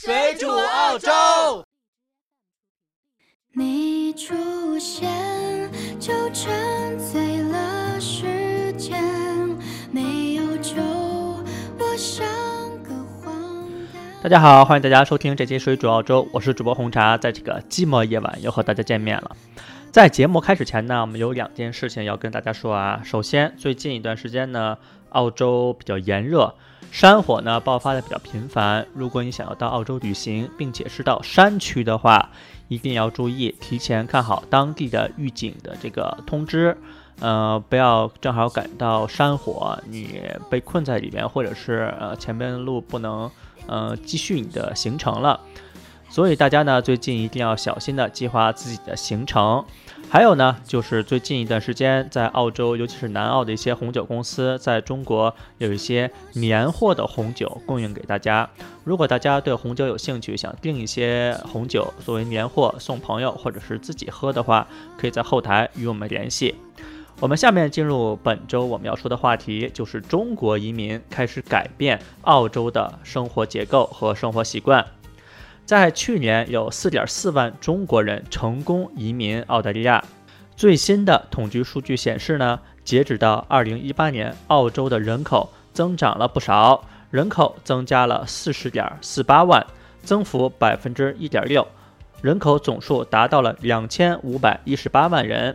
水煮澳洲。你出现就沉醉了时间，没有酒，我像个荒诞。大家好，欢迎大家收听这期《水煮澳洲》，我是主播红茶，在这个寂寞夜晚又和大家见面了。在节目开始前呢，我们有两件事情要跟大家说啊。首先，最近一段时间呢，澳洲比较炎热，山火呢爆发的比较频繁。如果你想要到澳洲旅行，并且是到山区的话，一定要注意提前看好当地的预警的这个通知，呃，不要正好赶到山火，你被困在里面，或者是呃前面的路不能呃继续你的行程了。所以大家呢，最近一定要小心的计划自己的行程。还有呢，就是最近一段时间，在澳洲，尤其是南澳的一些红酒公司，在中国有一些年货的红酒供应给大家。如果大家对红酒有兴趣，想订一些红酒作为年货送朋友或者是自己喝的话，可以在后台与我们联系。我们下面进入本周我们要说的话题，就是中国移民开始改变澳洲的生活结构和生活习惯。在去年，有4.4万中国人成功移民澳大利亚。最新的统计数据显示呢，截止到2018年，澳洲的人口增长了不少，人口增加了40.48万，增幅百分之一点六，人口总数达到了2518万人。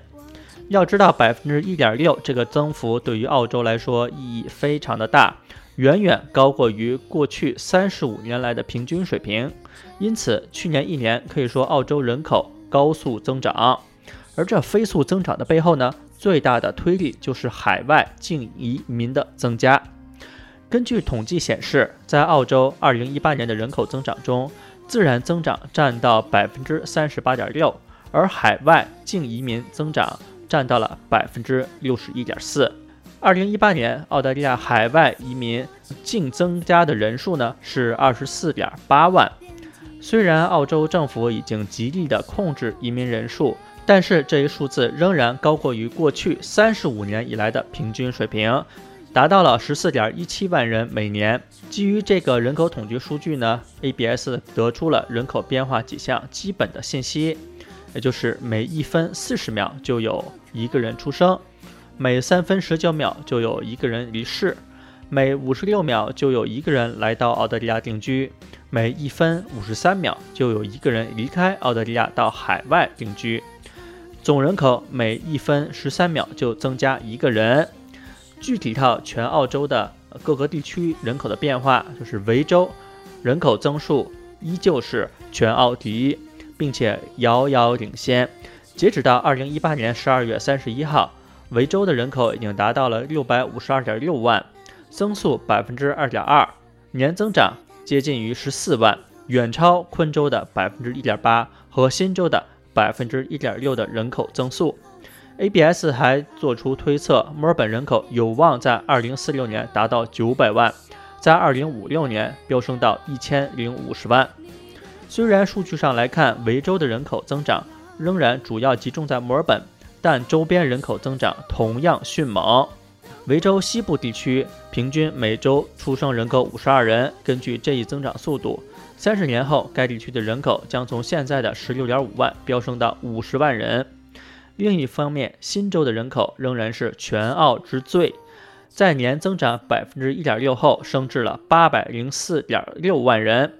要知道，百分之一点六这个增幅对于澳洲来说意义非常的大。远远高过于过去三十五年来的平均水平，因此去年一年可以说澳洲人口高速增长。而这飞速增长的背后呢，最大的推力就是海外净移民的增加。根据统计显示，在澳洲二零一八年的人口增长中，自然增长占到百分之三十八点六，而海外净移民增长占到了百分之六十一点四。二零一八年，澳大利亚海外移民净增加的人数呢是二十四点八万。虽然澳洲政府已经极力的控制移民人数，但是这一数字仍然高过于过去三十五年以来的平均水平，达到了十四点一七万人每年。基于这个人口统计数据呢，ABS 得出了人口变化几项基本的信息，也就是每一分四十秒就有一个人出生。每三分十九秒就有一个人离世，每五十六秒就有一个人来到澳大利亚定居，每一分五十三秒就有一个人离开澳大利亚到海外定居。总人口每一分十三秒就增加一个人。具体到全澳洲的各个地区人口的变化，就是维州人口增速依旧是全澳第一，并且遥遥领先。截止到二零一八年十二月三十一号。维州的人口已经达到了六百五十二点六万，增速百分之二点二，年增长接近于十四万，远超昆州的百分之一点八和新州的百分之一点六的人口增速。ABS 还做出推测，墨尔本人口有望在二零四六年达到九百万，在二零五六年飙升到一千零五十万。虽然数据上来看，维州的人口增长仍然主要集中在墨尔本。但周边人口增长同样迅猛。维州西部地区平均每周出生人口五十二人。根据这一增长速度，三十年后该地区的人口将从现在的十六点五万飙升到五十万人。另一方面，新州的人口仍然是全澳之最，在年增长百分之一点六后，升至了八百零四点六万人。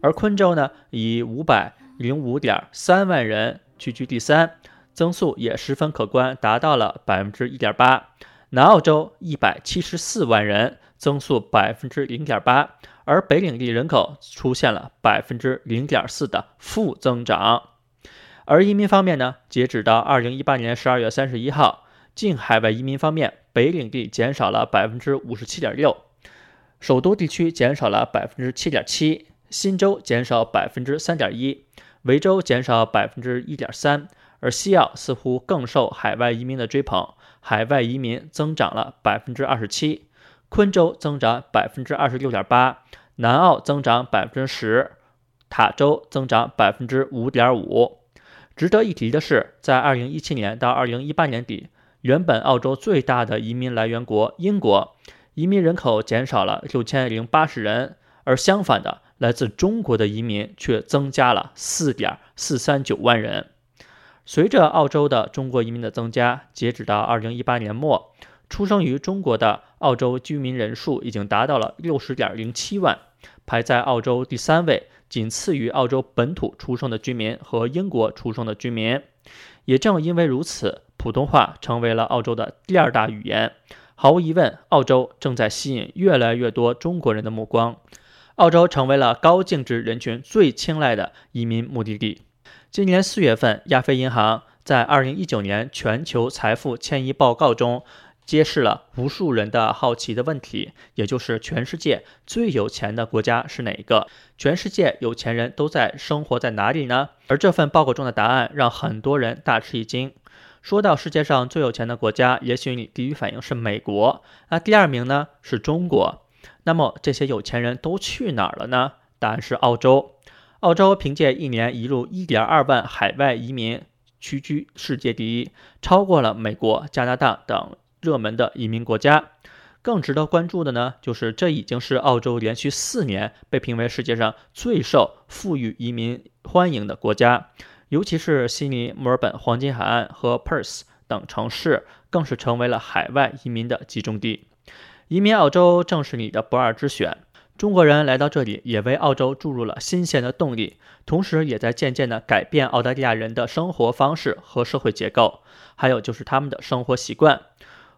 而昆州呢，以五百零五点三万人屈居第三。增速也十分可观，达到了百分之一点八。南澳洲一百七十四万人，增速百分之零点八，而北领地人口出现了百分之零点四的负增长。而移民方面呢，截止到二零一八年十二月三十一号，净海外移民方面，北领地减少了百分之五十七点六，首都地区减少了百分之七点七，新州减少百分之三点一，维州减少百分之一点三。而西澳似乎更受海外移民的追捧，海外移民增长了百分之二十七，昆州增长百分之二十六点八，南澳增长百分之十，塔州增长百分之五点五。值得一提的是，在二零一七年到二零一八年底，原本澳洲最大的移民来源国英国，移民人口减少了六千零八十人，而相反的，来自中国的移民却增加了四点四三九万人。随着澳洲的中国移民的增加，截止到二零一八年末，出生于中国的澳洲居民人数已经达到了六十点零七万，排在澳洲第三位，仅次于澳洲本土出生的居民和英国出生的居民。也正因为如此，普通话成为了澳洲的第二大语言。毫无疑问，澳洲正在吸引越来越多中国人的目光。澳洲成为了高净值人群最青睐的移民目的地。今年四月份，亚非银行在二零一九年全球财富迁移报告中，揭示了无数人的好奇的问题，也就是全世界最有钱的国家是哪一个？全世界有钱人都在生活在哪里呢？而这份报告中的答案让很多人大吃一惊。说到世界上最有钱的国家，也许你第一反应是美国，那第二名呢是中国。那么这些有钱人都去哪儿了呢？答案是澳洲。澳洲凭借一年移入1.2万海外移民，屈居世界第一，超过了美国、加拿大等热门的移民国家。更值得关注的呢，就是这已经是澳洲连续四年被评为世界上最受富裕移民欢迎的国家。尤其是悉尼、墨尔本、黄金海岸和 Perth 等城市，更是成为了海外移民的集中地。移民澳洲正是你的不二之选。中国人来到这里，也为澳洲注入了新鲜的动力，同时也在渐渐地改变澳大利亚人的生活方式和社会结构，还有就是他们的生活习惯。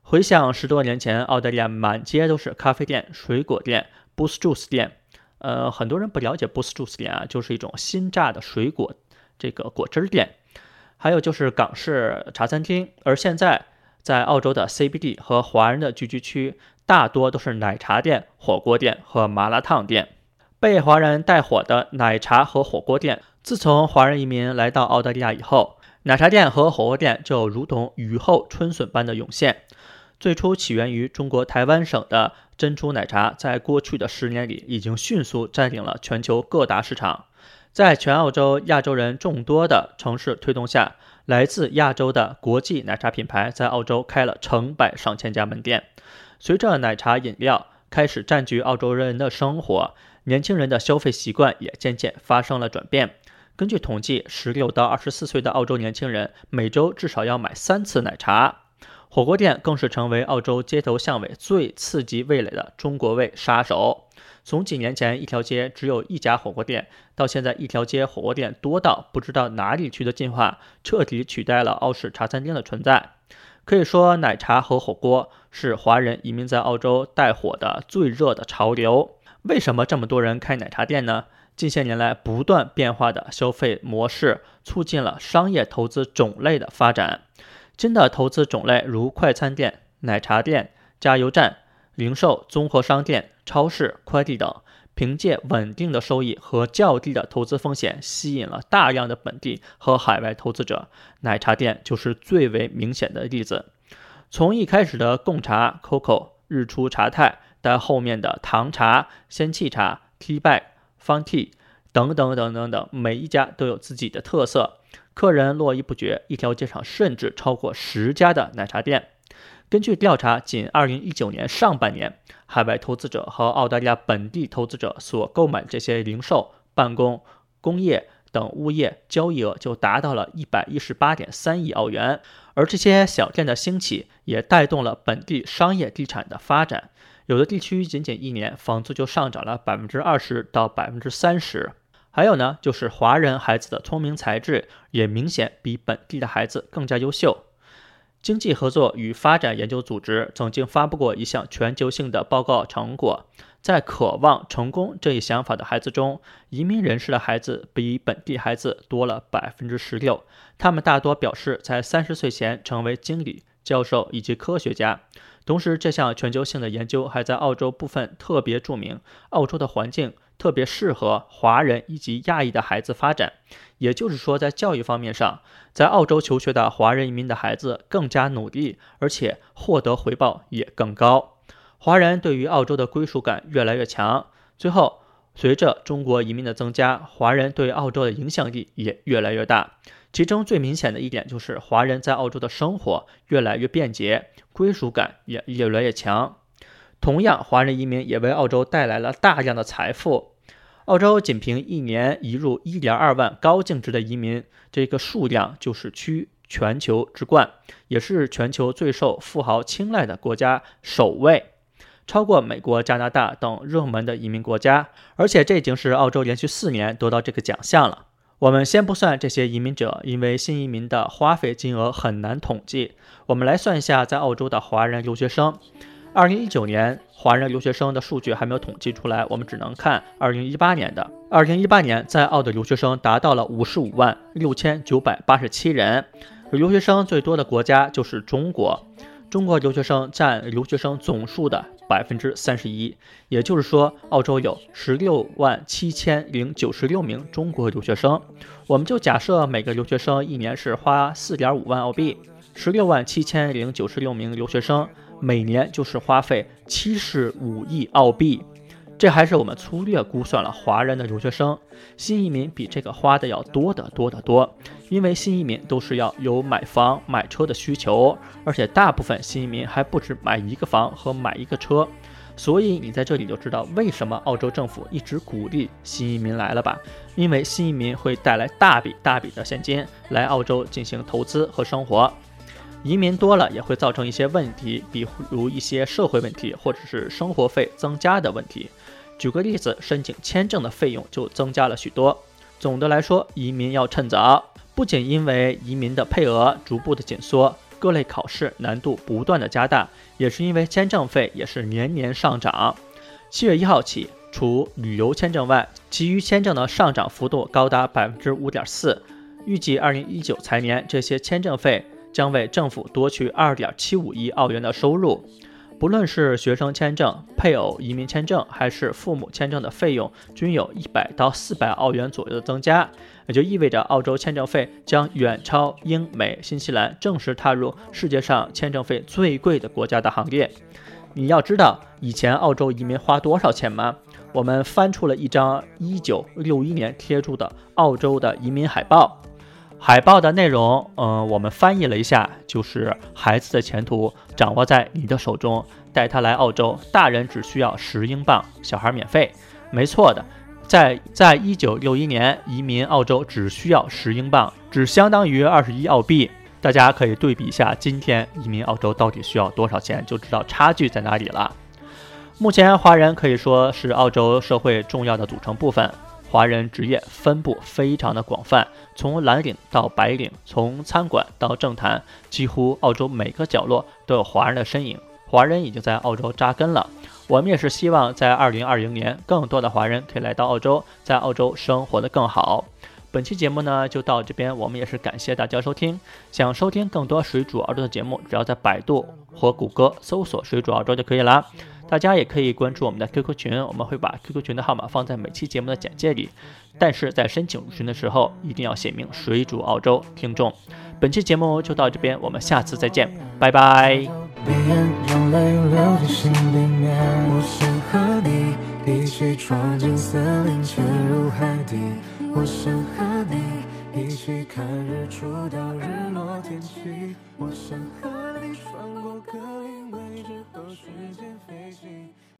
回想十多年前，澳大利亚满街都是咖啡店、水果店、Boost Juice 店。呃，很多人不了解 Boost Juice 店啊，就是一种新榨的水果这个果汁店。还有就是港式茶餐厅，而现在在澳洲的 CBD 和华人的聚居区。大多都是奶茶店、火锅店和麻辣烫店。被华人带火的奶茶和火锅店，自从华人移民来到澳大利亚以后，奶茶店和火锅店就如同雨后春笋般的涌现。最初起源于中国台湾省的珍珠奶茶，在过去的十年里已经迅速占领了全球各大市场。在全澳洲亚洲人众多的城市推动下，来自亚洲的国际奶茶品牌在澳洲开了成百上千家门店。随着奶茶饮料开始占据澳洲人的生活，年轻人的消费习惯也渐渐发生了转变。根据统计，十六到二十四岁的澳洲年轻人每周至少要买三次奶茶。火锅店更是成为澳洲街头巷尾最刺激味蕾的中国味杀手。从几年前一条街只有一家火锅店，到现在一条街火锅店多到不知道哪里去的进化，彻底取代了澳式茶餐厅的存在。可以说，奶茶和火锅是华人移民在澳洲带火的最热的潮流。为什么这么多人开奶茶店呢？近些年来，不断变化的消费模式促进了商业投资种类的发展。新的投资种类如快餐店、奶茶店、加油站、零售综合商店、超市、快递等。凭借稳定的收益和较低的投资风险，吸引了大量的本地和海外投资者。奶茶店就是最为明显的例子。从一开始的贡茶、COCO、日出茶太，到后面的糖茶、仙气茶、Tea Bag、Fun Tea 等等等等等，每一家都有自己的特色，客人络绎不绝。一条街上甚至超过十家的奶茶店。根据调查，仅2019年上半年，海外投资者和澳大利亚本地投资者所购买这些零售、办公、工业等物业交易额就达到了118.3亿澳元。而这些小店的兴起，也带动了本地商业地产的发展。有的地区仅仅一年，房租就上涨了20%到30%。还有呢，就是华人孩子的聪明才智也明显比本地的孩子更加优秀。经济合作与发展研究组织曾经发布过一项全球性的报告成果，在渴望成功这一想法的孩子中，移民人士的孩子比本地孩子多了百分之十六。他们大多表示在三十岁前成为经理、教授以及科学家。同时，这项全球性的研究还在澳洲部分特别注明，澳洲的环境特别适合华人以及亚裔的孩子发展。也就是说，在教育方面上，在澳洲求学的华人移民的孩子更加努力，而且获得回报也更高。华人对于澳洲的归属感越来越强。最后，随着中国移民的增加，华人对澳洲的影响力也越来越大。其中最明显的一点就是，华人在澳洲的生活越来越便捷。归属感也越来越强。同样，华人移民也为澳洲带来了大量的财富。澳洲仅凭一年移入一点二万高净值的移民，这个数量就是居全球之冠，也是全球最受富豪青睐的国家首位，超过美国、加拿大等热门的移民国家。而且这已经是澳洲连续四年得到这个奖项了。我们先不算这些移民者，因为新移民的花费金额很难统计。我们来算一下，在澳洲的华人留学生。二零一九年华人留学生的数据还没有统计出来，我们只能看二零一八年的。二零一八年在澳的留学生达到了五十五万六千九百八十七人，留学生最多的国家就是中国，中国留学生占留学生总数的百分之三十一，也就是说，澳洲有十六万七千零九十六名中国留学生。我们就假设每个留学生一年是花四点五万澳币，十六万七千零九十六名留学生。每年就是花费七十五亿澳币，这还是我们粗略估算了华人的留学生。新移民比这个花的要多得多得多，因为新移民都是要有买房买车的需求，而且大部分新移民还不止买一个房和买一个车。所以你在这里就知道为什么澳洲政府一直鼓励新移民来了吧？因为新移民会带来大笔大笔的现金来澳洲进行投资和生活。移民多了也会造成一些问题，比如一些社会问题，或者是生活费增加的问题。举个例子，申请签证的费用就增加了许多。总的来说，移民要趁早。不仅因为移民的配额逐步的紧缩，各类考试难度不断的加大，也是因为签证费也是年年上涨。七月一号起，除旅游签证外，其余签证的上涨幅度高达百分之五点四。预计二零一九财年这些签证费。将为政府夺取二点七五亿澳元的收入。不论是学生签证、配偶移民签证，还是父母签证的费用，均有一百到四百澳元左右的增加，也就意味着澳洲签证费将远超英美、新西兰，正式踏入世界上签证费最贵的国家的行列。你要知道，以前澳洲移民花多少钱吗？我们翻出了一张一九六一年贴出的澳洲的移民海报。海报的内容，嗯，我们翻译了一下，就是孩子的前途掌握在你的手中，带他来澳洲，大人只需要十英镑，小孩免费。没错的，在在一九六一年移民澳洲只需要十英镑，只相当于二十一澳币。大家可以对比一下，今天移民澳洲到底需要多少钱，就知道差距在哪里了。目前，华人可以说是澳洲社会重要的组成部分。华人职业分布非常的广泛，从蓝领到白领，从餐馆到政坛，几乎澳洲每个角落都有华人的身影。华人已经在澳洲扎根了。我们也是希望在二零二零年，更多的华人可以来到澳洲，在澳洲生活的更好。本期节目呢就到这边，我们也是感谢大家收听。想收听更多水煮澳洲的节目，只要在百度或谷歌搜索“水煮澳洲”就可以了。大家也可以关注我们的 QQ 群，我们会把 QQ 群的号码放在每期节目的简介里。但是在申请入群的时候，一定要写明“水煮澳洲听众”。本期节目就到这边，我们下次再见，拜拜。一起闯进森林，潜入海底。我想和你一起看日出到日落天气我想和你穿过格林威治和时间飞行